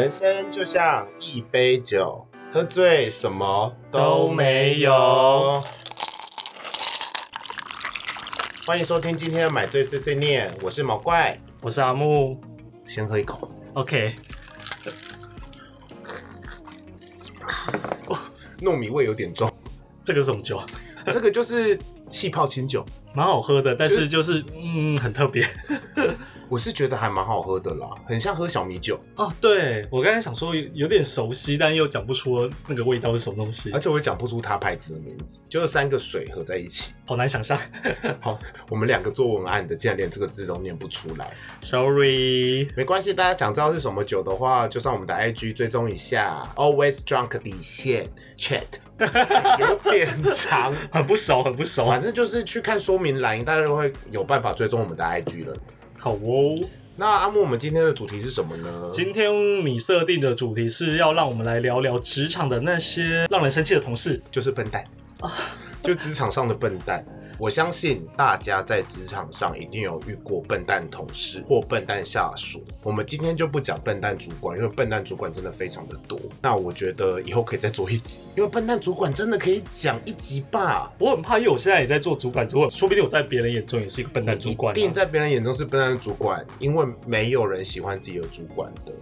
人生就像一杯酒，喝醉什么都没有。欢迎收听今天的买醉碎碎念，我是毛怪。我是阿木。先喝一口，OK，糯米味有点重。这个是什么酒？这个就是气泡清酒，蛮好喝的，但是就是嗯很特别 我是觉得还蛮好喝的啦，很像喝小米酒，哦。对我刚才想说有有点熟悉，但又讲不出那个味道是什么东西而，且我也讲不出它牌子的名字，就是三个水合在一起。好难想象。好，我们两个做文案的，竟然连这个字都念不出来。Sorry，没关系，大家想知道是什么酒的话，就上我们的 IG 追踪一下，Always Drunk 底线 Chat，有点长，很不熟，很不熟。反正就是去看说明栏，大家就会有办法追踪我们的 IG 了。好哦，那阿木，我们今天的主题是什么呢？今天你设定的主题是要让我们来聊聊职场的那些让人生气的同事。就是笨蛋，就职场上的笨蛋。我相信大家在职场上一定有遇过笨蛋同事或笨蛋下属。我们今天就不讲笨蛋主管，因为笨蛋主管真的非常的多。那我觉得以后可以再做一集，因为笨蛋主管真的可以讲一集吧。我很怕，因为我现在也在做主管之后，说不定我在别人眼中也是一个笨蛋主管、一定啊。在别人眼中是笨蛋主管，因为没有人喜欢自己的主管的。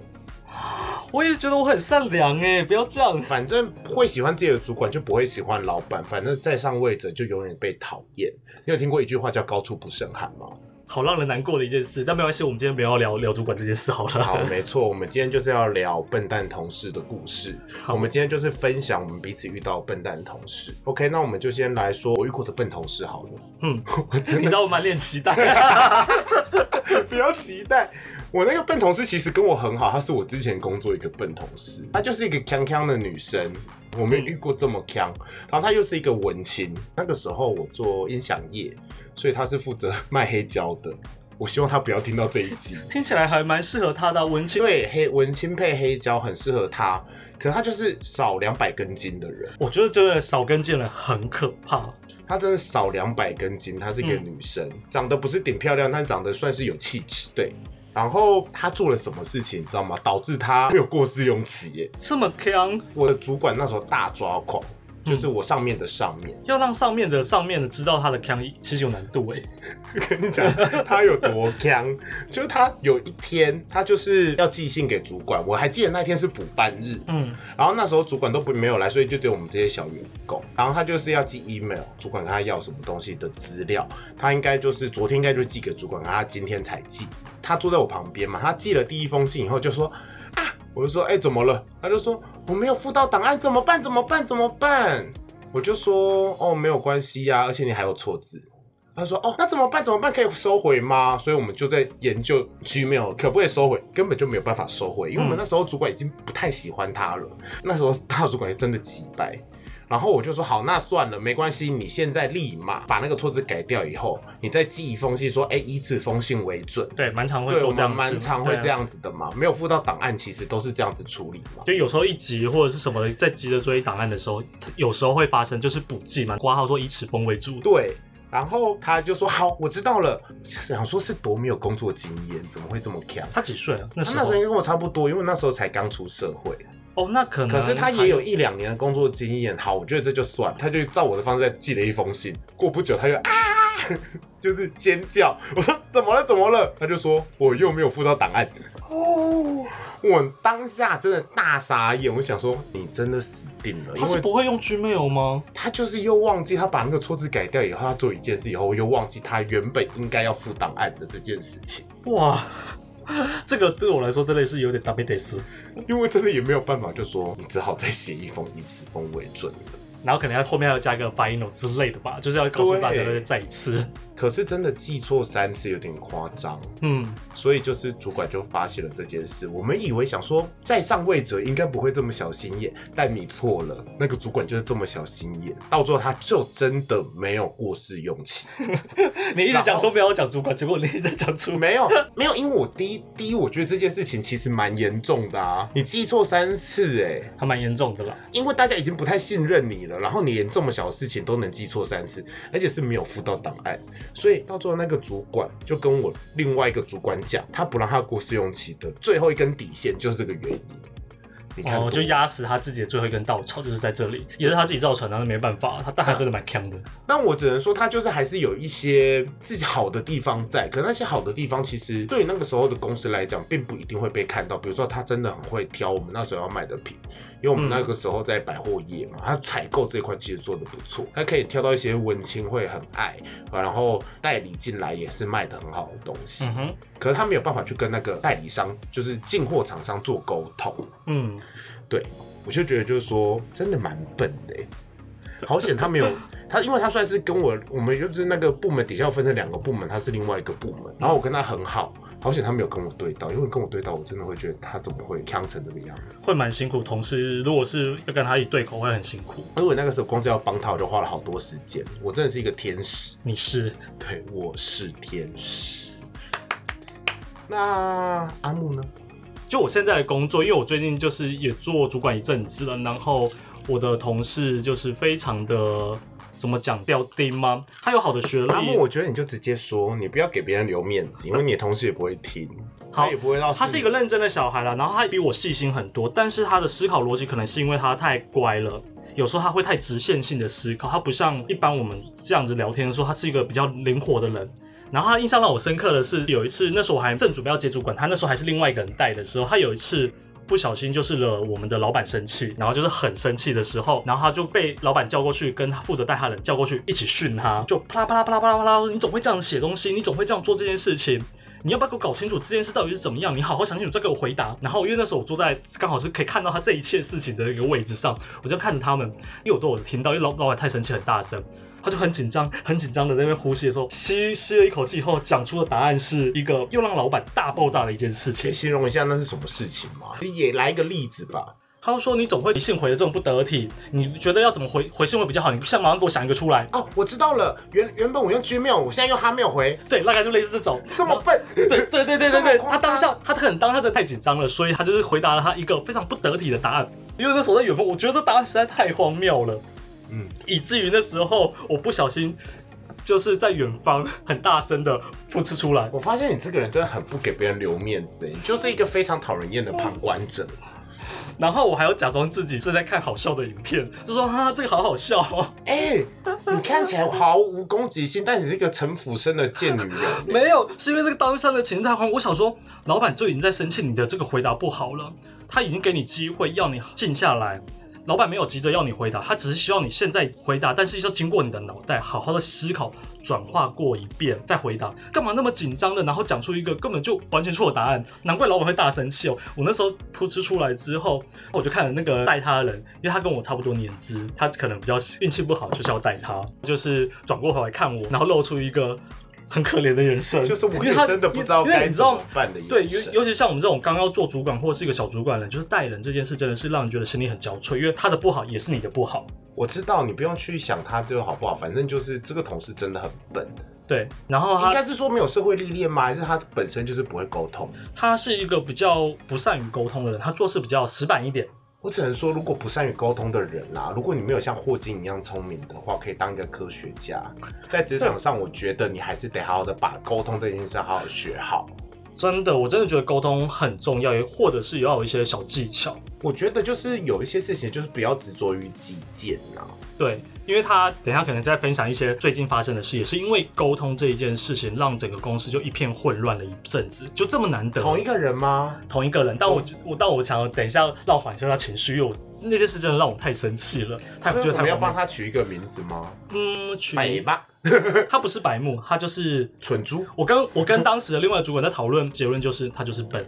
我也觉得我很善良哎，不要这样。反正会喜欢自己的主管，就不会喜欢老板。反正在上位者就永远被讨厌。你有听过一句话叫“高处不胜寒”吗？好让人难过的一件事，但没关系，我们今天不要聊聊主管这件事好了。好，没错，我们今天就是要聊笨蛋同事的故事。我们今天就是分享我们彼此遇到笨蛋同事。OK，那我们就先来说我遇过的笨同事好了。嗯，我真你知道我满脸期待。不要期待。我那个笨同事其实跟我很好，她是我之前工作一个笨同事，她就是一个锵锵的女生。我没遇过这么锵，然后她又是一个文青。那个时候我做音响业，所以她是负责卖黑胶的。我希望她不要听到这一集。听起来还蛮适合她的啊文青。对，黑文青配黑胶很适合她，可是她就是少两百根筋的人。我觉得真的少根筋的人很可怕。她真的少两百根筋，她是一个嗯女生，长得不是顶漂亮，但长得算是有气质。对，然后他做了什么事情，你知道吗？导致他没有过试用期耶。这么强，我的主管那时候大抓狂，就是我上面的上面。要让上面的上面的知道他的强，其实有难度哎。跟你讲，他有多强，就是他有一天，他就是要寄信给主管，我还记得那天是补班日，嗯，然后那时候主管都不没有来，所以就只有我们这些小员工。然后他就是要寄 email，主管跟他要什么东西的资料，他应该就是昨天应该就寄给主管，然后他今天才寄。他坐在我旁边嘛，他寄了第一封信以后就说啊，我就说哎、怎么了？他就说我没有附到档案，怎么办？怎么办？怎么办？我就说哦没有关系呀、而且你还有错字。他说：“哦，那怎么办？怎么办？可以收回吗？”所以我们就在研究 Gmail 可不可以收回，根本就没有办法收回，因为我们那时候主管已经不太喜欢他了。那时候大主管也真的急败。然后我就说：“好，那算了，没关系，你现在立马把那个错字改掉，以后你再寄一封信说，哎，以此封信为准。”对，蛮常会做这样蛮常会这。样子的嘛，没有附到档案，其实都是这样子处理嘛。就有时候一急或者是什么，在急着追档案的时候，有时候会发生，就是补寄嘛，挂号说以此封为主。对，然后他就说：“好，我知道了。”想说是多没有工作经验，怎么会这么强？他几岁啊？那时候应该跟我差不多，因为那时候才刚出社会。哦，那可能可是他也有一两年的工作经验。好，我觉得这就算了。他就照我的方式再寄了一封信。过不久他就啊，就是尖叫。我说怎么了？怎么了？他就说我又没有附到档案。哦，我当下真的大傻眼。我想说你真的死定了，因他是为不会用 Gmail 吗？他就是又忘记他把那个错字改掉以后，他做一件事以后又忘记他原本应该要附档案的这件事情。哇，这个对我来说真的是有点大悲得死。因为真的也没有办法，就说你只好再写一封以此封为准了。然后可能要后面要加个 final 之类的吧，就是要告诉大家再再一次。可是真的记错三次有点夸张，嗯，所以就是主管就发现了这件事。我们以为想说在上位者应该不会这么小心眼，但你错了，那个主管就是这么小心眼，到最后他就真的没有过试用期。你一直讲说不要讲主管，结果你一直在讲主 没有没有，因为我第一第一，我觉得这件事情其实蛮严重的啊，你记错三次哎、还蛮严重的啦。因为大家已经不太信任你了，然后你连这么小的事情都能记错三次，而且是没有附到档案，所以到最后那个主管就跟我另外一个主管讲，他不让他过试用期的最后一根底线就是这个原因。你看多，哦就压死他自己的最后一根稻草，就是在这里，也是他自己造成的，那没办法，他但他真的蛮强的。但我只能说，他就是还是有一些自己好的地方在，可那些好的地方其实对于那个时候的公司来讲，并不一定会被看到。比如说，他真的很会挑我们那时候要卖的品，因为我们那个时候在百货业嘛，他采购这块其实做的不错，他可以挑到一些文青会很爱，啊然后代理进来也是卖的很好的东西。嗯哼，可是他没有办法去跟那个代理商，就是进货厂商做沟通。嗯，对，我就觉得就是说，真的蛮笨的欸。好险他没有他，因为他算是跟我我们就是那个部门底下要分成两个部门，他是另外一个部门，然后我跟他很好，好险他没有跟我对到，因为跟我对到，我真的会觉得他怎么会呛成这个样子。会蛮辛苦。同事如果是要跟他一对口，会很辛苦。因为我那个时候光是要帮他，我就花了好多时间。我真的是一个天使，你是对，我是天使。那阿木呢？就我现在的工作，因为我最近就是也做主管一阵子了，然后我的同事就是非常的怎么讲标丁吗？他有好的学阿木，历，我觉得你就直接说，你不要给别人留面子，因为你的同事也不会听，他好也不会到。他是一个认真的小孩啦，然后他比我细心很多，但是他的思考逻辑可能是因为他太乖了。有时候他会太直线性的思考，他不像一般我们这样子聊天的时候，他是一个比较灵活的人。然后他印象让我深刻的是，有一次那时候我还正准备要接主管，他那时候还是另外一个人带的时候，他有一次不小心就是惹我们的老板生气，然后就是很生气的时候，然后他就被老板叫过去，跟他负责带他的人叫过去一起训他，就啪啦啪啦啪啦啪啦啪啦，你总会这样写东西，你总会这样做这件事情。你要不要给我搞清楚这件事到底是怎么样？你好好想清楚再给我回答。然后因为那时候我坐在刚好是可以看到他这一切事情的一个位置上，我就看着他们，因为我都有听到，因为老老板太生气很大声，他就很紧张很紧张的在那边呼吸的时候，吸吸了一口气以后讲出的答案是一个又让老板大爆炸的一件事情。形容一下那是什么事情吗？你也来一个例子吧。他就说你总会回信回的这种不得体，你觉得要怎么回回信会比较好？你现在马上给我想一个出来。哦，我知道了，原原本我用 Gmail，我现在用 Hotmail 回，对，大概就类似这种。这么笨。对对对对对对，他当下他可能当下真的太紧张了，所以他就是回答了他一个非常不得体的答案。因为那时候在远方，我觉得这答案实在太荒谬了，嗯，以至于那时候我不小心就是在远方很大声的噗嗤出来。我发现你这个人真的很不给别人留面子，哎，你就是一个非常讨人厌的旁观者。然后我还要假装自己是在看好笑的影片，就说哈这个好好笑哦。哎、你看起来毫无攻击性，但你是一个城府深的贱女人。没有，是因为那个当下的情绪太慌。我想说，老板就已经在生气你的这个回答不好了，他已经给你机会要你静下来。老板没有急着要你回答，他只是希望你现在回答，但是要经过你的脑袋好好的思考、转化过一遍再回答。干嘛那么紧张的，然后讲出一个根本就完全错的答案？难怪老板会大生气哦。我那时候噗嗤出来之后，我就看了那个带他的人，因为他跟我差不多年资，他可能比较运气不好，就是要带他，就是转过头来看我，然后露出一个 很可怜的人生，就是我也真的不知道该怎么办的眼对，尤尤其像我们这种刚要做主管或者是一个小主管的人，就是带人这件事真的是让人觉得心里很焦脆，因为他的不好也是你的不好。我知道你不用去想他就好不好，反正就是这个同事真的很笨。对，然后他应该是说没有社会历练吗？还是他本身就是不会沟通？他是一个比较不善于沟通的人，他做事比较死板一点。我只能说，如果不善于沟通的人啊，如果你没有像霍金一样聪明的话，可以当一个科学家。在职场上，我觉得你还是得好好的把沟通这件事好好学好。真的，我真的觉得沟通很重要，也或者是要有一些小技巧。我觉得就是有一些事情，就是不要执着于己见呐、对，因为他等一下可能在分享一些最近发生的事，也是因为沟通这一件事情，让整个公司就一片混乱了一阵子，就这么难得。同一个人吗？同一个人，但我我但我想等一下让缓一下他情绪，因为我那件事真的让我太生气了，太觉得太所以我们要帮。他取一个名字吗？嗯，取北吧，他不是白目，他就是蠢猪。我跟我跟当时的另外主管在讨论，结论就是他就是笨，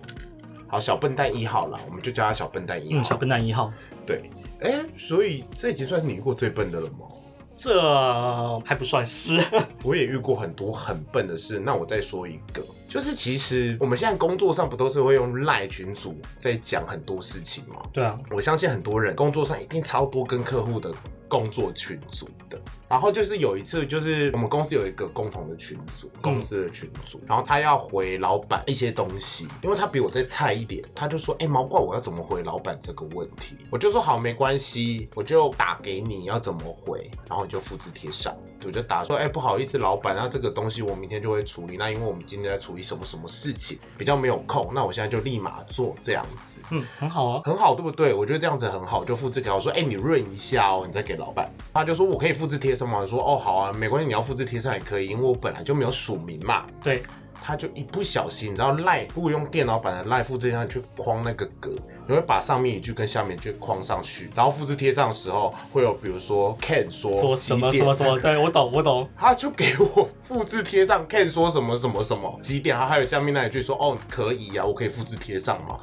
好，小笨蛋一号了，我们就叫他小笨蛋一号。嗯，小笨蛋一号。对，哎、所以这已经算是你遇过最笨的了吗？这还不算是，我也遇过很多很笨的事。那我再说一个，就是其实我们现在工作上不都是会用赖群组在讲很多事情吗？对啊，我相信很多人工作上一定超多跟客户的工作群组的。然后就是有一次，就是我们公司有一个共同的群组，公司的群组，然后他要回老板一些东西，因为他比我再菜一点，他就说：“哎、毛怪，我要怎么回老板这个问题？”我就说：“好，没关系，我就打给你，要怎么回，然后你就复制贴上。”我就打说：“哎、不好意思，老板，那这个东西我明天就会处理。那因为我们今天在处理什么什么事情，比较没有空，那我现在就立马做这样子。”嗯，很好啊。很好，对不对？我觉得这样子很好，就复制给我说，哎、你润一下哦，你再给老板。他就说我可以复制贴上吗？我说哦，好啊，没关系，你要复制贴上也可以，因为我本来就没有署名嘛。对，他就一不小心，你知道赖，如果用电脑版的赖复制贴上去框那个格，你会把上面一句跟下面一句框上去，然后复制贴上的时候会有比如说 can 说说什么什么什么，对我懂我懂。他就给我复制贴上 can 说什么什么什么几点，然后还有下面那一句说哦可以呀、啊，我可以复制贴上吗？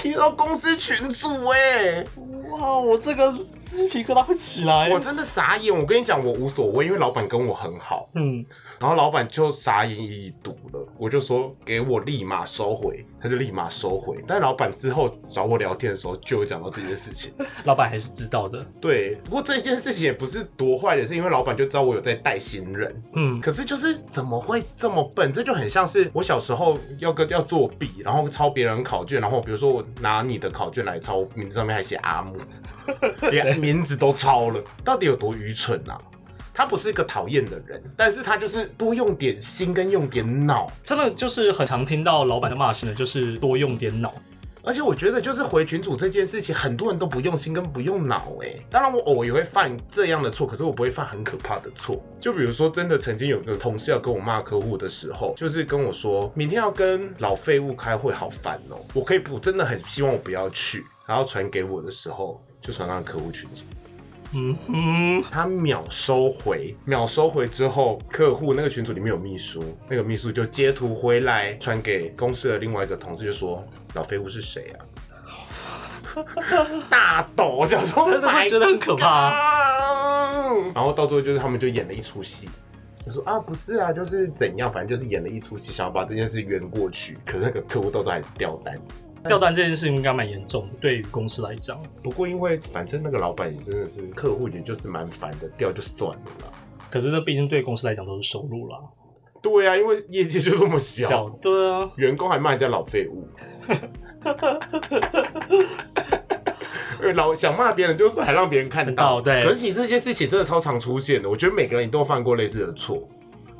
贴到公司群组哎、哇，我这个鸡皮疙瘩会起来。我真的傻眼。我跟你讲，我无所谓，因为老板跟我很好，嗯，然后老板就傻眼已读了，我就说给我立马收回，他就立马收回。但老板之后找我聊天的时候，就有讲到这件事情。老板还是知道的。对，不过这件事情也不是多坏的，是因为老板就知道我有在带新人。嗯，可是就是怎么会这么笨？这就很像是我小时候要跟要作弊，然后抄别人考卷，然后比如说我拿你的考卷来抄，名字上面还写阿木，连 名字都抄了，到底有多愚蠢啊？他不是一个讨厌的人，但是他就是多用点心跟用点脑，真的就是很常听到老板的骂声的，就是多用点脑。而且我觉得就是回群主这件事情，很多人都不用心跟不用脑哎。当然我偶尔也会犯这样的错，可是我不会犯很可怕的错。就比如说，真的曾经有个同事要跟我骂客户的时候，就是跟我说明天要跟老废物开会，好烦哦、我可以不真的很希望我不要去，然后传给我的时候就传到客户群组。嗯哼，他秒收回，秒收回之后，客户那个群组里面有秘书，那个秘书就截图回来传给公司的另外一个同事，就说老废物是谁啊？大抖，我想说真的觉得很可怕、然后到最后就是他们就演了一出戏，就说啊不是啊，就是怎样，反正就是演了一出戏，想要把这件事圆过去。可是那个客户到最后还是掉单。掉单这件事情应该蛮严重的，对于公司来讲。不过因为反正那个老板也真的是客户，也就是蛮烦的，掉就算了啦。可是这毕竟对公司来讲都是收入啦。对啊，因为业绩就这么小，小对啊，员工还骂人家老废物。呃老想骂别人，就是还让别人看看到。到对可是你这件事情真的超常出现的，我觉得每个人都犯过类似的错，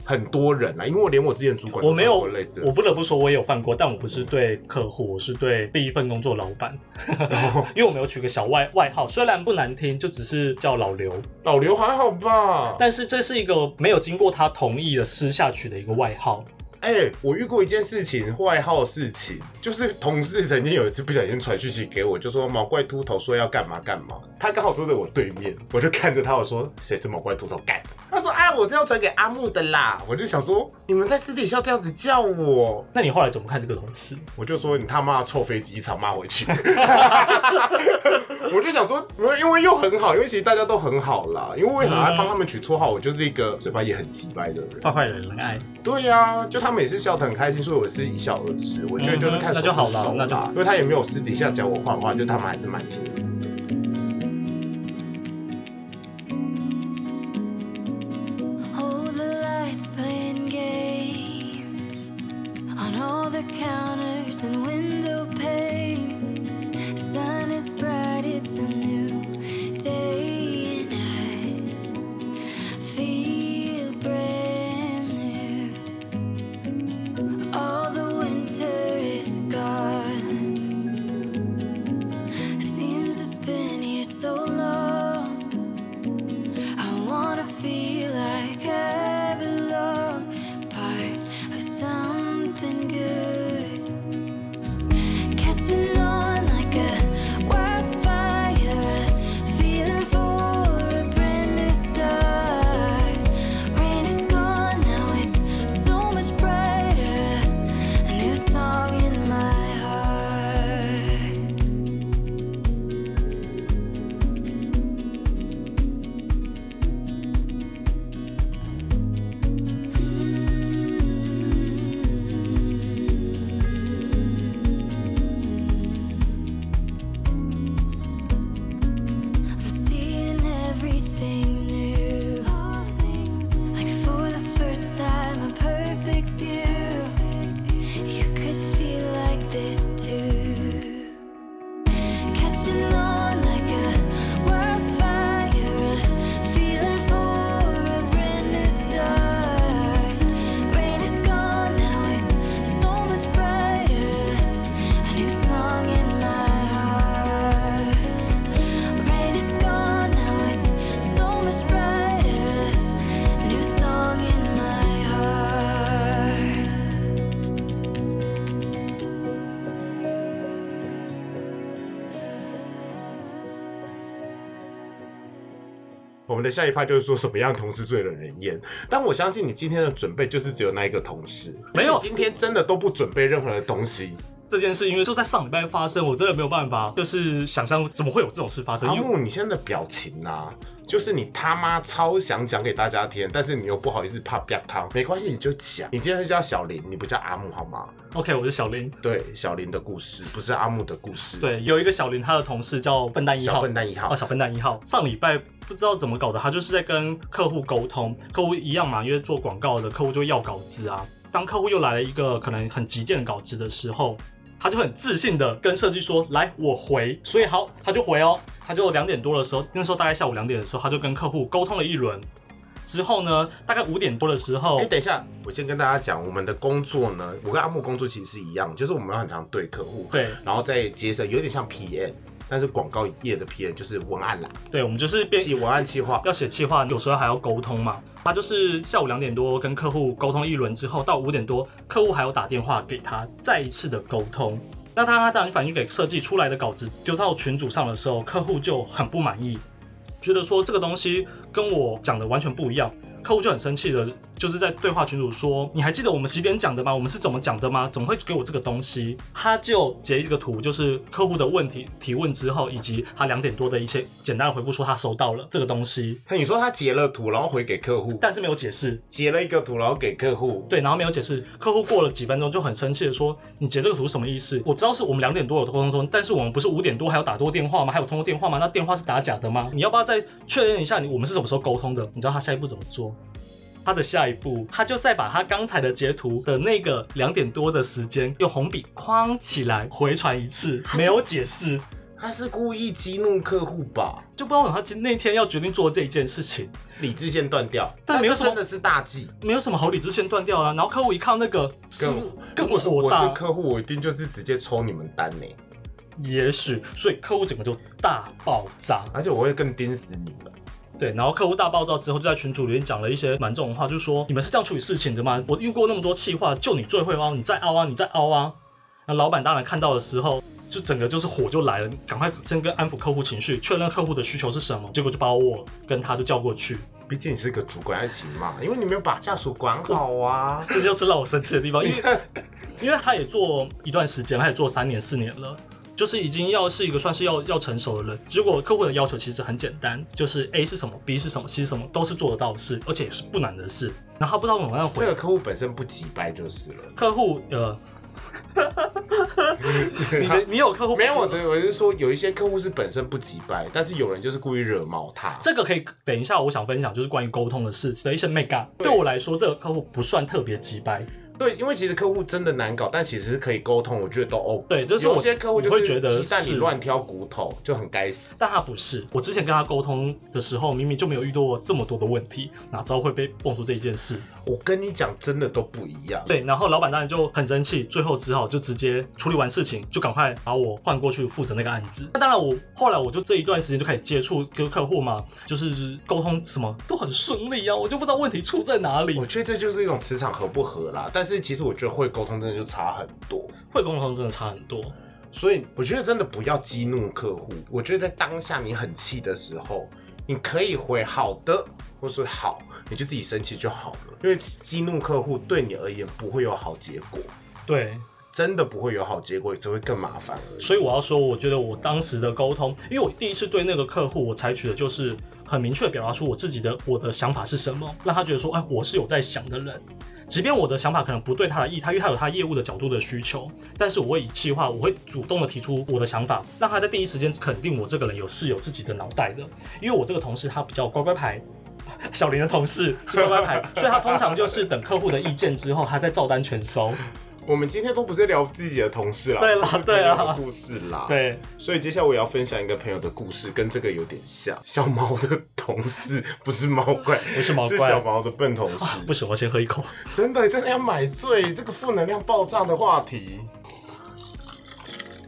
很多人啊，因为我连我之前主管我没有类似，我不得不说，我也有犯过，但我不是对客户，我是对第一份工作老板，因为我没有取个小外外号，虽然不难听，就只是叫老刘，老刘还好吧？但是这是一个没有经过他同意的私下取的一个外号。哎、我遇过一件事情，外号事情，就是同事曾经有一次不小心传讯息给我，就说毛怪秃头说要干嘛干嘛，他刚好坐在我对面，我就看着他，我说谁是毛怪秃头干？他说啊，我是要传给阿木的啦，我就想说你们在私底下这样子叫我，那你后来怎么看这个同事？我就说你他妈臭飞机一场骂回去，我就想说，因为又很好，因为其实大家都很好啦，因为我也很爱帮他们取绰号，我就是一个嘴巴也很奇怪的人。坏 坏人人爱，对呀、就他们也是笑得很开心，所以我是一笑而止。我觉得就是看嗯那就好手不熟了那就好因为他也没有私底下讲我坏话，就他们还是蛮听们的下一趴就是说什么样的同事最惹人厌。但我相信你今天的准备就是只有那一个同事，没有今天真的都不准备任何的东西。这件事，因为就在上礼拜发生，我真的没有办法，就是想象怎么会有这种事发生。阿木，你现在的表情啊，就是你他妈超想讲给大家听，但是你又不好意思怕啪康，没关系，你就讲。你今天是叫小林，你不叫阿木好吗？OK，我是小林。对，小林的故事不是阿木的故事。，对，有一个小林，他的同事叫笨蛋一号，小笨蛋一号哦，小笨蛋一号。上礼拜不知道怎么搞的，他就是在跟客户沟通，客户一样嘛，因为做广告的客户就会要稿子啊。当客户又来了一个可能很急件的稿子的时候，他就很自信的跟设计说：“来，我回。”所以好，他就回哦。他就两点多的时候，那时候大概下午两点的时候，他就跟客户沟通了一轮。之后呢，大概五点多的时候哎、，等一下，我先跟大家讲，我们的工作呢，我跟阿木工作其实是一样，就是我们很常对客户，对然后再接着有点像 PM，但是广告业的 PM 就是文案啦，对我们就是边写文案企划。要写企划，有时候还要沟通嘛。他就是下午两点多跟客户沟通一轮之后，到五点多，客户还有打电话给他，再一次的沟通。那他当然反映给设计出来的稿子丢到群组上的时候，客户就很不满意，觉得说这个东西跟我讲的完全不一样。客户就很生气的，就是在对话群组说：“你还记得我们几点讲的吗？我们是怎么讲的吗？怎么会给我这个东西？”他就截一个图，就是客户的问题提问之后，以及他两点多的一些简单的回复，说他收到了这个东西，那你说他截了图，然后回给客户，但是没有解释。截了一个图，然后给客户，对，然后没有解释。客户过了几分钟就很生气的说：“你截这个图什么意思？我知道是我们两点多有沟通通，但是我们不是五点多还有打多电话吗？还有通过电话吗？那电话是打假的吗？你要不要再确认一下你我们是什么时候沟通的？你知道他下一步怎么做？他的下一步，他就再把他刚才的截图的那个两点多的时间用红笔框起来回传一次，没有解释，他是故意激怒客户吧？就不知道他今那天要决定做这一件事情。理智线断掉，但没有什么真的是大忌。没有什么好理智线断掉了、然后客户一看那个是更更我是客户，我一定就是直接抽你们单呢，也许，所以客户整个就大爆炸。而且我会更盯死你们。对，然后客户大爆炸之后，就在群组里面讲了一些蛮重的话，就是说你们是这样处理事情的吗？我遇过那么多气话，就你最会凹，你再凹啊，你再凹啊。那老板当然看到的时候，就整个就是火就来了，赶快先跟安抚客户情绪，确认客户的需求是什么，结果就把我跟他就叫过去，毕竟你是个主管，要请骂，因为你没有把下属管好啊。这就是让我生气的地方，因为 因为他也做一段时间，他也做三年四年了。就是已经要是一个算是要要成熟的人，结果客户的要求其实很简单，就是 A 是什么，B 是什么，C 是什么，都是做得到的事，而且也是不难的事。然后他不知道怎么样回这个客户本身不急掰就是了。客户，呃，你的 你有客户没有我的，我是说有一些客户是本身不急掰，但是有人就是故意惹毛他。这个可以等一下，我想分享就是关于沟通的事情的一些 make up。对我来说，这个客户不算特别急掰，对，因为其实客户真的难搞，但其实是可以沟通，我觉得都 OK。对就是有些客户就会觉得是鸡蛋里乱挑骨头，就很该死。但他不是。我之前跟他沟通的时候，明明就没有遇到过这么多的问题，哪知道会被蹦出这一件事。我跟你讲，真的都不一样。对，然后老板当然就很生气，最后只好就直接处理完事情，就赶快把我换过去负责那个案子。那当然我，后来我就这一段时间就开始接触跟客户嘛，就是沟通什么都很顺利啊，我就不知道问题出在哪里我。觉得这就是一种磁场合不合啦。但是其实我觉得会沟通真的就差很多。会沟通真的差很多。所以我觉得真的不要激怒客户。我觉得在当下你很气的时候，你可以回好的，或是好，你就自己生气就好了。因为激怒客户对你而言不会有好结果，对，真的不会有好结果，只会更麻烦。所以我要说，我觉得我当时的沟通，因为我第一次对那个客户，我采取的就是很明确表达出我自己的我的想法是什么，让他觉得说，哎，我是有在想的人。即便我的想法可能不对他的意，他因为他有他业务的角度的需求，但是我会以气话，我会主动的提出我的想法，让他在第一时间肯定我这个人有是有自己的脑袋的。因为我这个同事他比较乖乖牌，小林的同事是乖乖牌，所以他通常就 是等客户的意见之后，他再照单全收。我们今天都不是聊自己的同事啦，对啦 对啦故事啦。，对，所以接下来我也要分享一个朋友的故事，跟这个有点像。小毛的同事 不是猫怪，不是毛怪是小毛的笨同事。不行，我先喝一口。真的真的要买醉，这个负能量爆炸的话题。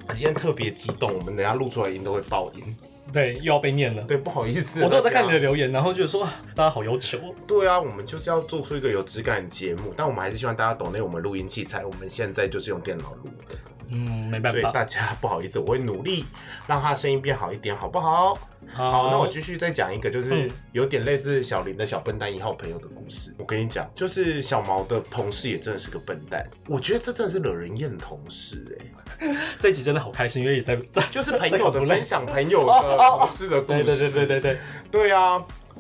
今天特别激动，我们等下录出来音都会爆音。对，又要被念了。对，不好意思，我都有在看你的。留言，然后觉得说大家好要求哦。对啊，我们就是要做出一个有质感的节目，但我们还是希望大家懂那我们录音器材，我们现在就是用电脑录的，嗯，没办法。所以大家不好意思，我会努力让他声音变好一点，好不好？好，那我继续再讲一个，就是嗯。有点类似小林的小笨蛋一号朋友的故事。我跟你讲，就是小毛的同事也真的是个笨蛋，我觉得这真的是惹人厌的同事哎、这一集真的好开心，因为也在在 就是朋友的分享朋友哦的同事的故事。对对对对对对，对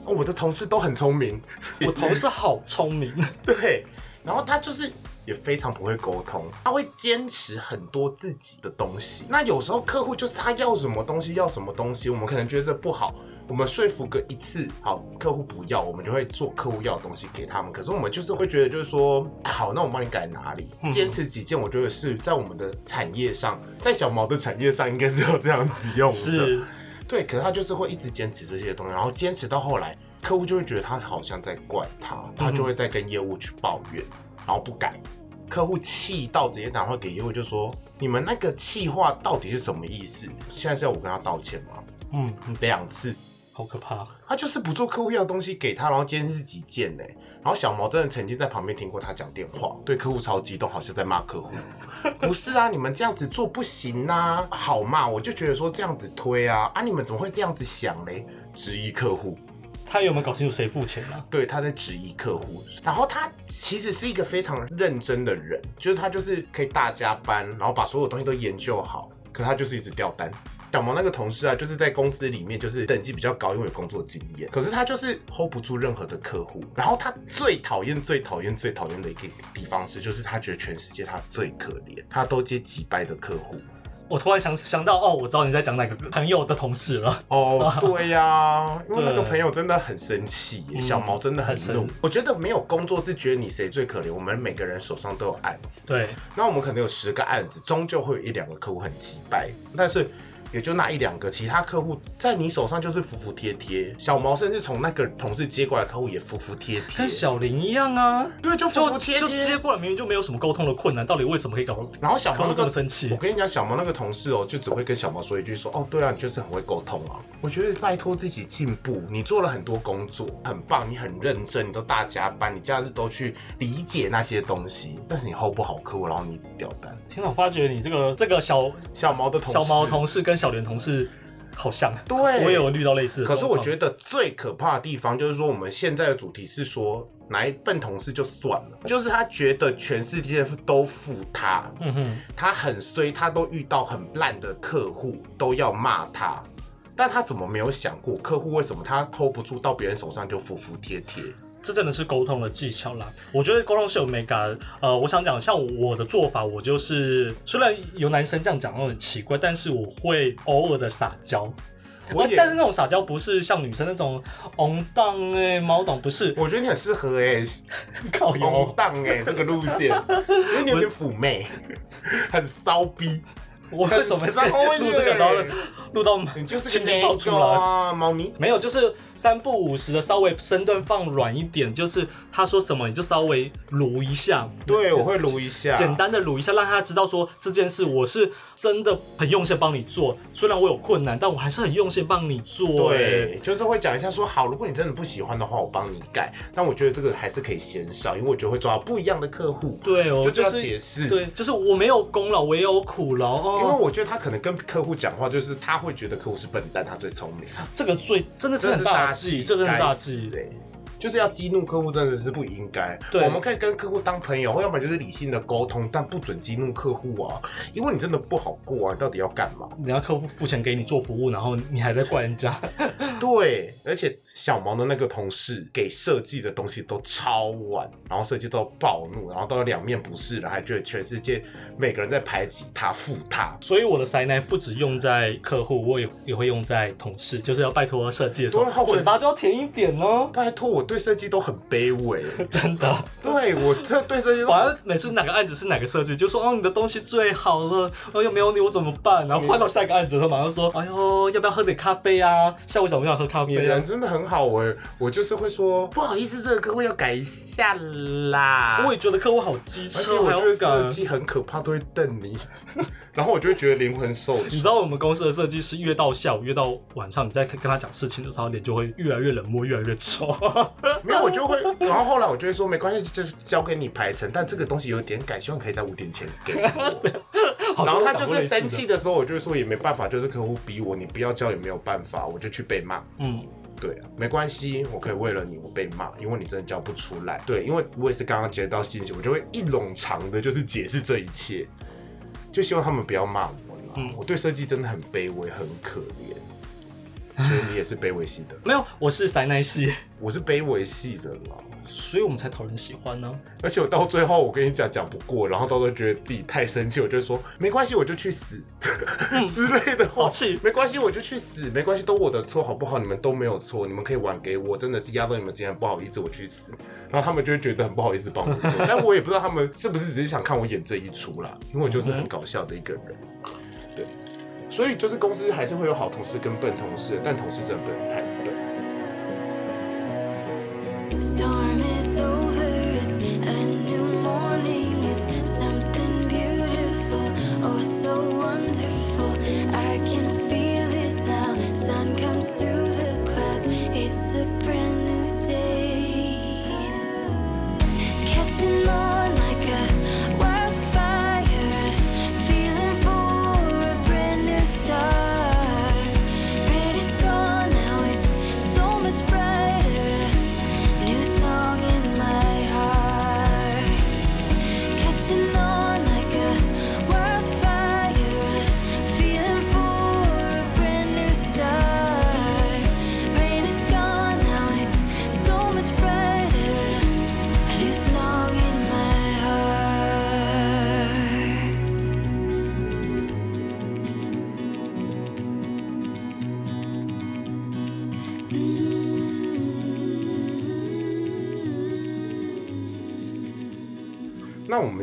我的同事都很聪明，我同事好聪明，对，然后他就是也非常不会沟通，他会坚持很多自己的东西。那有时候客户就是他要什么东西要什么东西，我们可能觉得这不好，我们说服个一次，好，客户不要，我们就会做客户要的东西给他们。可是我们就是会觉得，就是说，哎好，那我帮你改哪里？坚持己见，我觉得是在我们的产业上，在小毛的产业上应该是要这样子用的。是对，可是他就是会一直坚持这些东西，然后坚持到后来，客户就会觉得他好像在怪他，他就会在跟业务去抱怨，然后不改。客户气到直接打电话给业务，就说：“你们那个气话到底是什么意思？现在是要我跟他道歉吗嗯，嗯？”两次，好可怕。他就是不做客户要的东西给他，然后坚持己见呢。然后小毛真的曾经在旁边听过他讲电话，对客户超激动，好像在骂客户。不是啊，你们这样子做不行啊，好嘛？我就觉得说这样子推啊，啊，你们怎么会这样子想嘞？质疑客户，他有没有搞清楚谁付钱啊？对，他在质疑客户。然后他其实是一个非常认真的人，就是他就是可以大加班，然后把所有东西都研究好，可他就是一直掉单。小毛那个同事啊，就是在公司里面就是等级比较高，因为有工作经验。可是他就是 hold 不住任何的客户。然后他最讨厌、最讨厌、最讨厌的一个地方是，就是他觉得全世界他最可怜，他都接几百的客户。我突然想想到，哦，我知道你在讲哪个朋友的同事了。哦，对呀、因为那个朋友真的很生气小毛真的很怒很。我觉得没有工作是觉得你谁最可怜，我们每个人手上都有案子，对，那我们可能有十个案子，终究会有一两个客户很急掰，但是。也就那一两个，其他客户在你手上就是服服帖帖。小毛甚至从那个同事接过来客户也服服帖帖跟，小林一样啊，对，就服服帖就接。过来，明明就没有什么沟通的困难，到底为什么可以搞然后小毛这么生气我？跟你讲，小毛那个同事哦，就只会跟小毛说一句说，哦，对啊，你就是很会沟通啊。我觉得拜托自己进步，你做了很多工作，很棒，你很认真，你都大加班，你假日都去理解那些东西，但是你 hold 不好客户，然后你一直掉单。天哪，我发觉你这个这个小小毛的同事，小毛同事跟小莲同事好像，对。我也有遇到类似的可是我得，觉得最可怕的地方就是说，我们现在的主题是说，哪一笨同事就算了，就是他觉得全世界都负他，嗯哼，他很衰，他都遇到很烂的客户，都要骂他。但他怎么没有想过，客户为什么他 hold 不住，到别人手上就服服帖帖？这真的是沟通的技巧啦。我觉得沟通是有美感的。呃，我想讲，像我的做法，我就是虽然有男生这样讲很奇怪，但是我会偶尔的撒娇。我也但是那种撒娇不是像女生那种昂荡哎毛懂，不是我觉得你很适合哎、靠欸，腰。荡哎、这个路线，因为你有点妩媚，很骚逼，我为什么很骚耶录这个然后录到你就是个出来？啊，猫咪。没有，就是三不五时的稍微身段放软一点，就是他说什么你就稍微撸一下，对，我会撸一下，简单的撸一下，让他知道说这件事我是真的很用心帮你做，虽然我有困难，但我还是很用心帮你做。对，就是会讲一下说，好，如果你真的不喜欢的话，我帮你改。但我觉得这个还是可以先少，因为我觉得会抓到不一样的客户。对哦，就是解释对，就是我没有功劳，我也有苦劳因为哦。我觉得他可能跟客户讲话，就是他会觉得客户是笨蛋，他最聪明，这个最真的是大忌，这真的是大忌。欸就是要激怒客户，真的是不应该。对我们可以跟客户当朋友，或要不然就是理性的沟通，但不准激怒客户啊，因为你真的不好过啊，你到底要干嘛？人家客户付钱给你做服务，然后你还在怪人家，对，而且小毛的那个同事给设计的东西都超晚，然后设计都暴怒，然后都两面不是人，还觉得全世界每个人在排挤他、负他。所以我的塞奶不只用在客户，我也也会用在同事，就是要拜托设计的时候，嘴巴就要甜一点哦。拜托，我对设计都很卑微，真的，对我这对设计都反正每次哪个案子是哪个设计，就说哦你的东西最好了，哦又没有你我怎么办？然后换到下一个案子，他马上说，哎呦要不要喝点咖啡啊？下午想不想喝咖啡啊你人？真的很好哎，我就是会说不好意思，这个客户要改一下啦。我也觉得客户好机车而车，且我觉得设改。计很可怕，都会瞪你，然后我就会觉得灵魂受你。知道我们公司的设计师越到下午越到晚上，你在跟他讲事情的时候，他脸就会越来越冷漠，越来越丑。没有，我就会，然后后来我就会说没关系，就是交给你排程，但这个东西有点改，希望可以在五点前给我。然后他就是生气的时候，我就会说也没办法，就是客户逼我，你不要交也没有办法，我就去被骂。嗯，对啊，没关系，我可以为了你我被骂，因为你真的交不出来。对，因为我也是刚刚接到信息，我就会一冗长的就是解释这一切，就希望他们不要骂我啦。嗯我对设计真的很卑微，很可怜。所以你也是卑微系的，没有，我是塞奈系，我是卑微系的啦。所以我们才讨人喜欢呢、而且我到最后，我跟你讲讲不过，然后到时候觉得自己太生气，我就说没关系，我就去死 之类的话。好气没关系，我就去死，没关系，都我的错，好不好？你们都没有错，你们可以玩给我，真的是压到你们今天不好意思，我去死。然后他们就会觉得很不好意思帮我做，但我也不知道他们是不是只是想看我演这一出啦，因为我就是很搞笑的一个人。对，所以就是公司还是会有好同事跟笨同事，但同事真的不能太笨。Storm is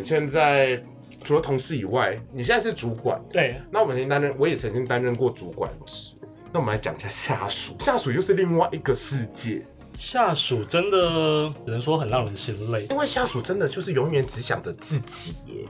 现在除了同事以外，你现在是主管，对，那我们曾经担任，我也曾经担任过主管职。那我们来讲一下下属，下属又是另外一个世界，下属真的只能说很让人心累。因为下属真的就是永远只想着自己耶。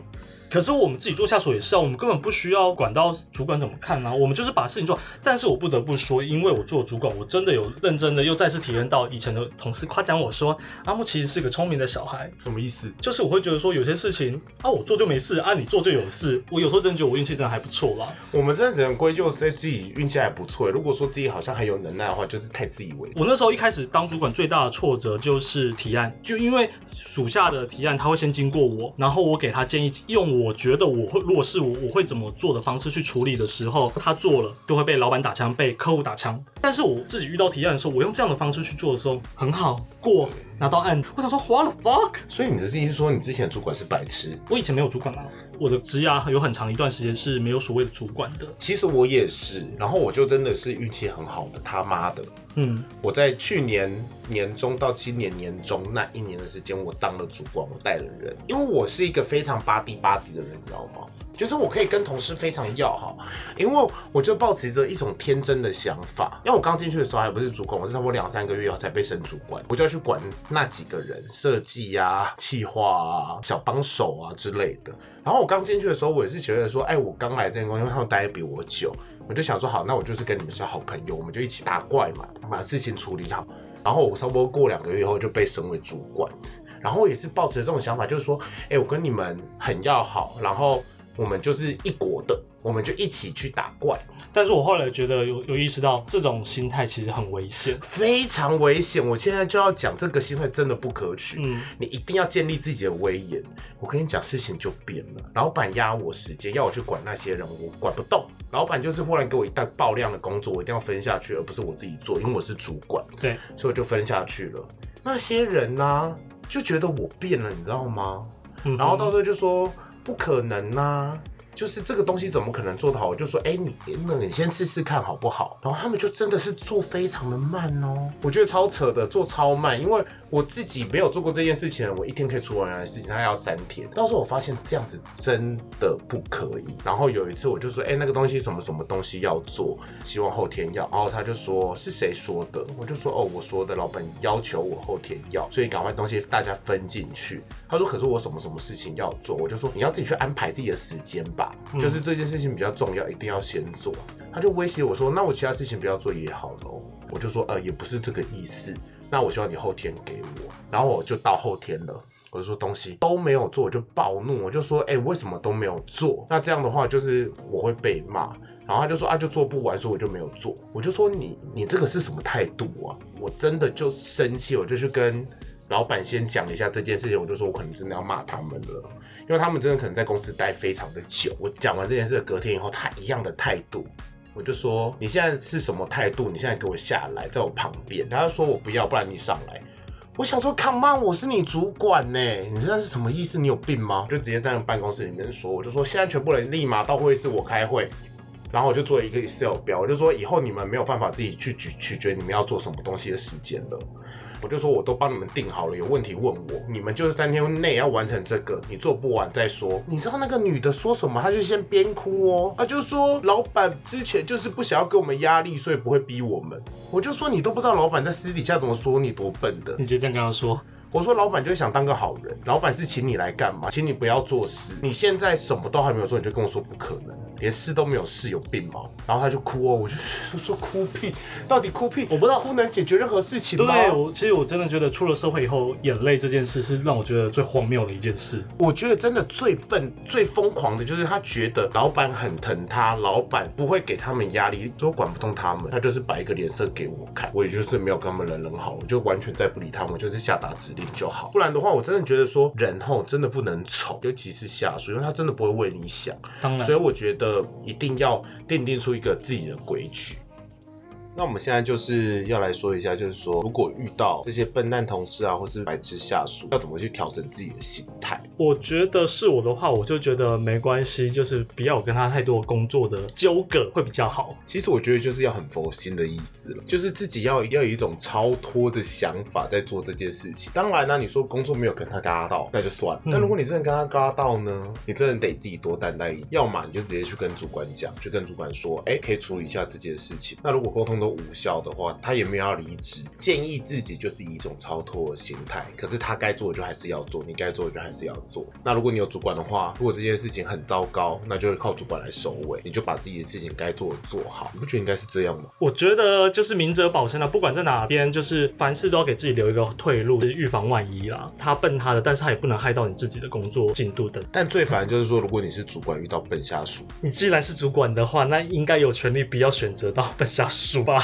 可是我们自己做下属也是啊，我们根本不需要管到主管怎么看啊，我们就是把事情做。但是我不得不说，因为我做主管，我真的有认真的又再次体验到以前的同事夸奖我说，阿木其实是个聪明的小孩。什么意思？就是我会觉得说有些事情啊，我做就没事啊，你做就有事。我有时候真的觉得我运气真的还不错啦。我们真的只能归咎在自己运气还不错。如果说自己好像很有能耐的话，就是太自以为。我那时候一开始当主管最大的挫折就是提案，就因为属下的提案他会先经过我，然后我给他建议，用我我觉得我会如果是我我会怎么做的方式去处理的时候，他做了就会被老板打枪，被客户打枪。但是我自己遇到提案的时候，我用这样的方式去做的时候很好过，拿到案。我想说 what the fuck？所以你的意思是说，你之前的主管是白痴？我以前没有主管啊，我的职涯有很长一段时间是没有所谓的主管的。其实我也是，然后我就真的是运气很好的，他妈的！嗯，我在去年年中到今年年中那一年的时间，我当了主管，我带了人，因为我是一个非常巴蒂巴蒂的人，你知道吗？就是我可以跟同事非常要好，因为我就抱持着一种天真的想法。因为我刚进去的时候还不是主管，我是差不多两三个月后才被升主管，我就要去管那几个人，设计呀、企划啊、小帮手啊之类的。然后我刚进去的时候，我也是觉得说，哎，我刚来这间公司，因为他们待的比我久，我就想说，好，那我就是跟你们是好朋友，我们就一起打怪嘛，把事情处理好。然后我差不多过两个月以后就被升为主管，然后也是抱持这种想法，就是说，哎，我跟你们很要好，然后我们就是一国的，我们就一起去打怪，但是我后来觉得有有意识到这种心态其实很危险。非常危险。我现在就要讲这个心态真的不可取，嗯你一定要建立自己的威严。我跟你讲，事情就变了。老板压我时间，要我去管那些人，我管不动。老板就是忽然给我一大爆量的工作，我一定要分下去，而不是我自己做，因为我是主管，对，所以我就分下去了。那些人呢、就觉得我变了，你知道吗？嗯然后到时候就说不可能呐、就是这个东西怎么可能做得好？我就说，哎、你那你先试试看好不好？然后他们就真的是做非常的慢哦，我觉得超扯的，做超慢，因为我自己没有做过这件事情，我一天可以出完的事情，他要三天。到时候我发现这样子真的不可以。然后有一次我就说，哎、那个东西什么什么东西要做，希望后天要。然后他就说是谁说的？我就说哦，我说的，老板要求我后天要，所以赶快东西大家分进去。他说可是我什么什么事情要做，我就说你要自己去安排自己的时间吧，就是这件事情比较重要，一定要先做。他就威胁我说，那我其他事情不要做也好咯。我就说呃，也不是这个意思。那我希望你后天给我。然后我就到后天了，我就说东西都没有做，我就暴怒，我就说，哎、为什么都没有做？那这样的话就是我会被骂。然后他就说啊，就做不完，所以我就没有做。我就说你你这个是什么态度啊？我真的就生气，我就去跟老板先讲一下这件事情，我就说我可能真的要骂他们了，因为他们真的可能在公司待非常的久。我讲完这件事隔天以后，他一样的态度，我就说你现在是什么态度？你现在给我下来，在我旁边。他就说我不要，不然你上来。我想说，Come on，我是你主管呢，你这是什么意思？你有病吗？就直接在办公室里面说，我就说现在全部人立马到会议室，我开会。然后我就做了一个 Excel 表，我就说以后你们没有办法自己去取取决你们要做什么东西的时间了。我就说我都帮你们定好了，有问题问我，你们就是三天内要完成这个，你做不完再说。你知道那个女的说什么？她就先边哭哦，她就说老板之前就是不想要给我们压力，所以不会逼我们。我就说你都不知道老板在私底下怎么说你多笨的。你直接这样跟他说，我说老板就是想当个好人，老板是请你来干嘛？请你不要做事。你现在什么都还没有做，你就跟我说不可能，连事都没有试，有病吗？然后他就哭哦，我就就说哭屁，到底哭屁？我不知道哭能解决任何事情吗？对我其实我真的觉得出了社会以后，眼泪这件事是让我觉得最荒谬的一件事。我觉得真的最笨、最疯狂的就是他觉得老板很疼他，老板不会给他们压力，说管不动他们，他就是摆一个脸色给我看，我也就是没有跟他们人人好，我就完全再不理他们，我就是下达指令就好。不然的话，我真的觉得说人吼真的不能宠，尤其是下属，因为他真的不会为你想。当然所以，我觉得一定要奠定出一个自己的规矩。那我们现在就是要来说一下，就是说，如果遇到这些笨蛋同事啊，或是白痴下属，要怎么去调整自己的心态？我觉得是我的话，我就觉得没关系，就是不要有跟他太多工作的纠葛会比较好。其实我觉得就是要很佛心的意思了，就是自己要要有一种超脱的想法在做这件事情。当然呢，你说工作没有跟他嘎到，那就算了。但如果你真的跟他嘎到呢，你真的得自己多担待。要么你就直接去跟主管讲，去跟主管说，哎，可以处理一下这件事情。那如果沟通都无效的话，他也没有要离职，建议自己就是以一种超脱的心态。可是他该做的就还是要做，你该做的就还是要做。那如果你有主管的话，如果这件事情很糟糕，那就是靠主管来收尾，你就把自己的事情该做的做好。你不觉得应该是这样吗？我觉得就是明哲保身啊，不管在哪边，就是凡事都要给自己留一个退路，就是预防万一啦。他笨他的，但是他也不能害到你自己的工作进度等。但最烦的就是说，如果你是主管遇到笨下属，你既然是主管的话，那应该有权利不要选择到笨下属吧？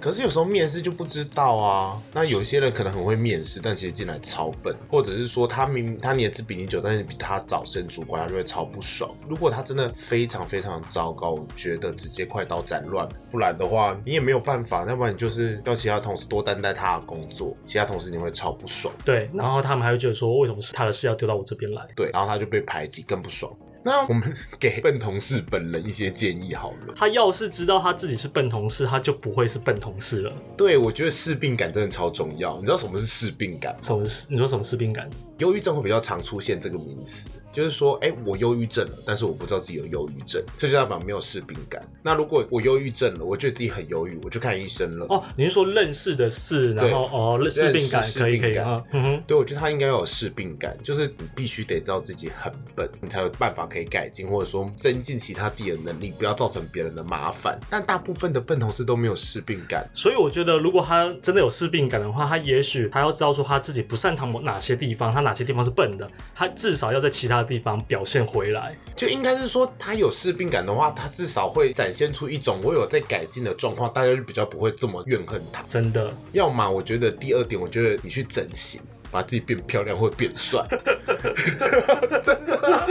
可是有时候面试就不知道啊。那有些人可能很会面试，但其实进来超笨，或者是说他明他年资比你久，但是比他早升主管，他就会超不爽。如果他真的非常非常糟糕，我觉得直接快刀斩乱，不然的话你也没有办法，要不然你就是要其他同事多担待他的工作，其他同事你会超不爽。对，然后他们还会觉得说，为什么是他的事要丢到我这边来？对，然后他就被排挤，更不爽。那我们给笨同事本人一些建议好了。他要是知道他自己是笨同事，他就不会是笨同事了。对，我觉得视病感真的超重要。你知道什么是视病感？什么是？你说什么士病感？忧郁症会比较常出现这个名词，就是说，哎、我忧郁症了，但是我不知道自己有忧郁症，这就代表没有士兵感。那如果我忧郁症了，我觉得自己很忧郁，我就看医生了。哦，你是说认识的事，然后哦，士兵感可以可以啊，嗯哼，对，我觉得他应该要有士病感，就是你必须得知道自己很笨，你才有办法可以改进，或者说增进其他自己的能力，不要造成别人的麻烦。但大部分的笨同事都没有士病感，所以我觉得，如果他真的有士兵感的话，他也许他要知道说他自己不擅长某哪些地方，他哪些地方是笨的，他至少要在其他地方表现回来。就应该是说他有士病感的话，他至少会展现出一种我有在改进的状况，大家就比较不会这么怨恨他。真的，要么我觉得第二点，我觉得你去整形。把自己变漂亮或变帅，真的啊、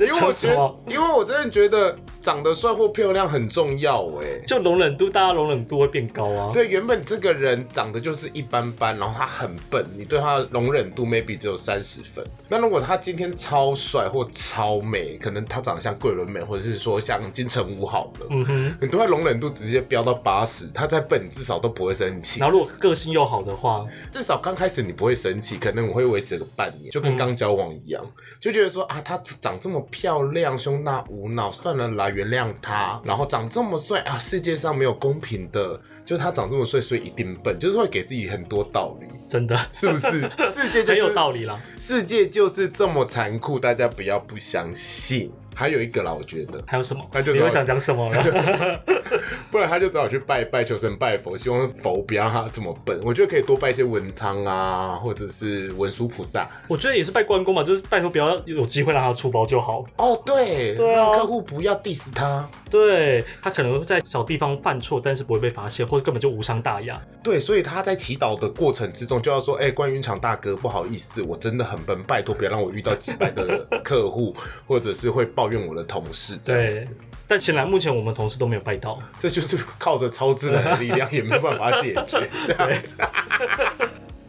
因为我觉得因为我真的觉得长得帅或漂亮很重要哎。就容忍度，大家容忍度会变高啊。对，原本这个人长得就是一般般，然后他很笨，你对他的容忍度 maybe 只有三十分。那如果他今天超帅或超美，可能他长得像桂纶镁，或者是说像金城武好了，嗯哼，你对他容忍度直接飙到八十，他再笨至少都不会生气。然后如果个性又好的话，至少刚开始你不会生气，可能我会维持个半年，就跟刚交往一样，就觉得说啊，他长这么漂亮，胸大无脑，算了啦，原谅他。然后长这么帅啊，世界上没有公平的，就他长这么帅，所以一定笨，就是会给自己很多道理，真的是不是？世界就是很有道理啦。世界就是这么残酷，大家不要不相信。还有一个啦，我觉得，还有什么？那就你又想讲什么了？不然他就只好去拜拜求神拜佛，希望佛不要让他这么笨。我觉得可以多拜一些文昌啊，或者是文殊菩萨。我觉得也是拜关公嘛，就是拜托不要有机会让他出包就好。哦，对，对啊让客户不要 diss 他。对他可能会在小地方犯错，但是不会被发现，或者根本就无伤大雅。对，所以他在祈祷的过程之中就要说：“哎、关云长大哥，不好意思，我真的很笨，拜托不要让我遇到几百的客户，或者是会抱怨我的同事。”这样对，但显然目前我们同事都没有拜到。这就是靠着超自然的力量也没有办法解决。这样子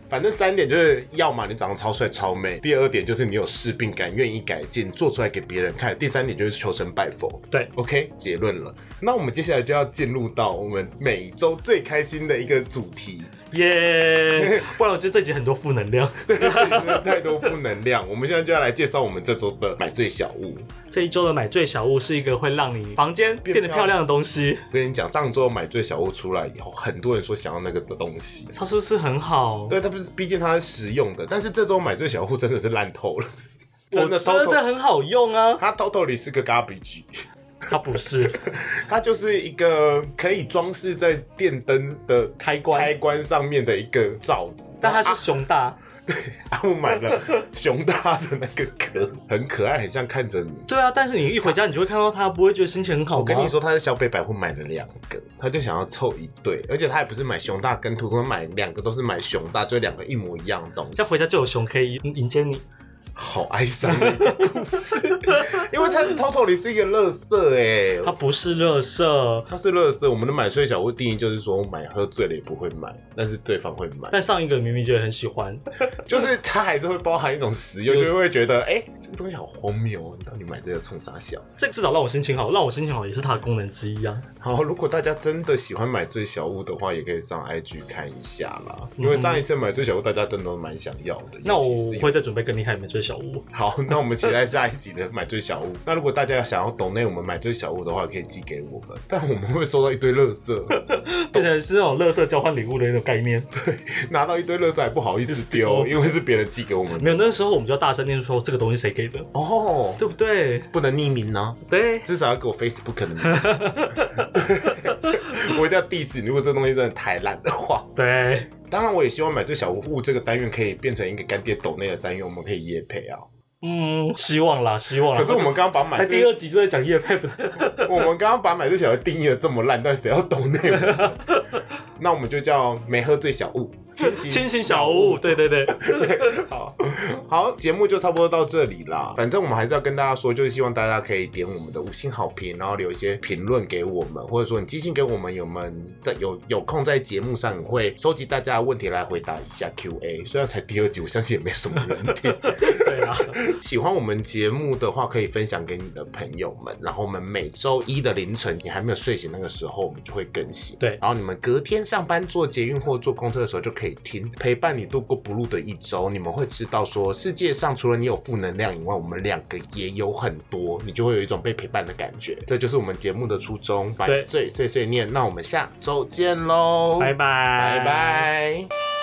反正三点就是，要么你长得超帅超美；第二点就是你有事病感，愿意改进，做出来给别人看；第三点就是求神拜佛。对，OK，结论了。那我们接下来就要进入到我们每周最开心的一个主题，耶、不然我觉得这集很多负能量。对太多负能量。我们现在就要来介绍我们这周的买醉小物。这一周的买醉小物是一个会让你房间变变得漂亮的东西，我跟你讲，上周买醉小物出来以后，很多人说想要那个的东西。它是不是很好？对，它不是，毕竟它是实用的。但是这周买醉小物真的是烂透了，真的我真的很好用啊。它 totally 是个 garbage。它不是 它就是一个可以装饰在电灯的开关开关上面的一个罩子，但它是熊大，啊，我买了 熊大的那个壳，很可爱，很像看着你。对啊，但是你一回家，你就会看到它，不会觉得心情很好吗？我跟你，说，他在小北百货买了两个，他就想要凑一对，而且他也不是买熊大跟兔兔，他买两个都是买熊大，就两个一模一样的东西再。回家就有熊可以迎接你。好哀伤的一个故事，因为它 totally 是一个乐色哎，它不是乐色，它是乐色。我们的买醉小物定义就是说，买喝醉了也不会买，但是对方会买，但上一个明明就很喜欢，就是它还是会包含一种实用，就会觉得哎、这个东西好荒谬哦，你到底买这个冲啥小？这至少让我心情好，让我心情好也是它的功能之一啊。好，如果大家真的喜欢买醉小物的话，也可以上 IG 看一下啦。因为上一次买醉小物，大家真的都蛮想要的。那我会再准备更厉害的美醉小屋。好，那我们期待下一集的买醉小屋。那如果大家想要懂内我们买醉小屋的话，可以寄给我们，但我们会收到一堆垃圾，变成是那种垃圾交换礼物的那种概念。对拿到一堆垃圾还不好意思丢，因为是别人寄给我们的。没有，那时候我们就要大声念说这个东西谁给的，哦，对不对？不能匿名呢、对，至少要给我 Facebook 的名字。我一定要 diss 你，如果这东西真的太烂的话。对，当然，我也希望买醉小物这个单元可以变成一个干爹抖内的单元，我们可以夜配啊。嗯，希望啦，希望啦。可是我们刚刚把买第二集就在讲夜配？我们刚刚把买醉小物定义的这么烂，但谁要抖内？那我们就叫没喝醉小物，清醒清醒小屋，对对对，好好，节目就差不多到这里啦。反正我们还是要跟大家说，就是希望大家可以点我们的五星好评，然后留一些评论给我们，或者说你寄信给我们，有我们在有有空在节目上会收集大家的问题来回答一下 Q&A。虽然才第二集，我相信也没什么人听。对啊，喜欢我们节目的话，可以分享给你的朋友们。然后我们每周一的凌晨，你还没有睡醒那个时候，我们就会更新。对然后你们隔天上班坐捷运或坐公车的时候就可以听，陪伴你度过不录的一周。你们会知道说，世界上除了你有负能量以外，我们两个也有很多，你就会有一种被陪伴的感觉。这就是我们节目的初衷，买对碎碎念。那我们下周见喽，拜拜，拜拜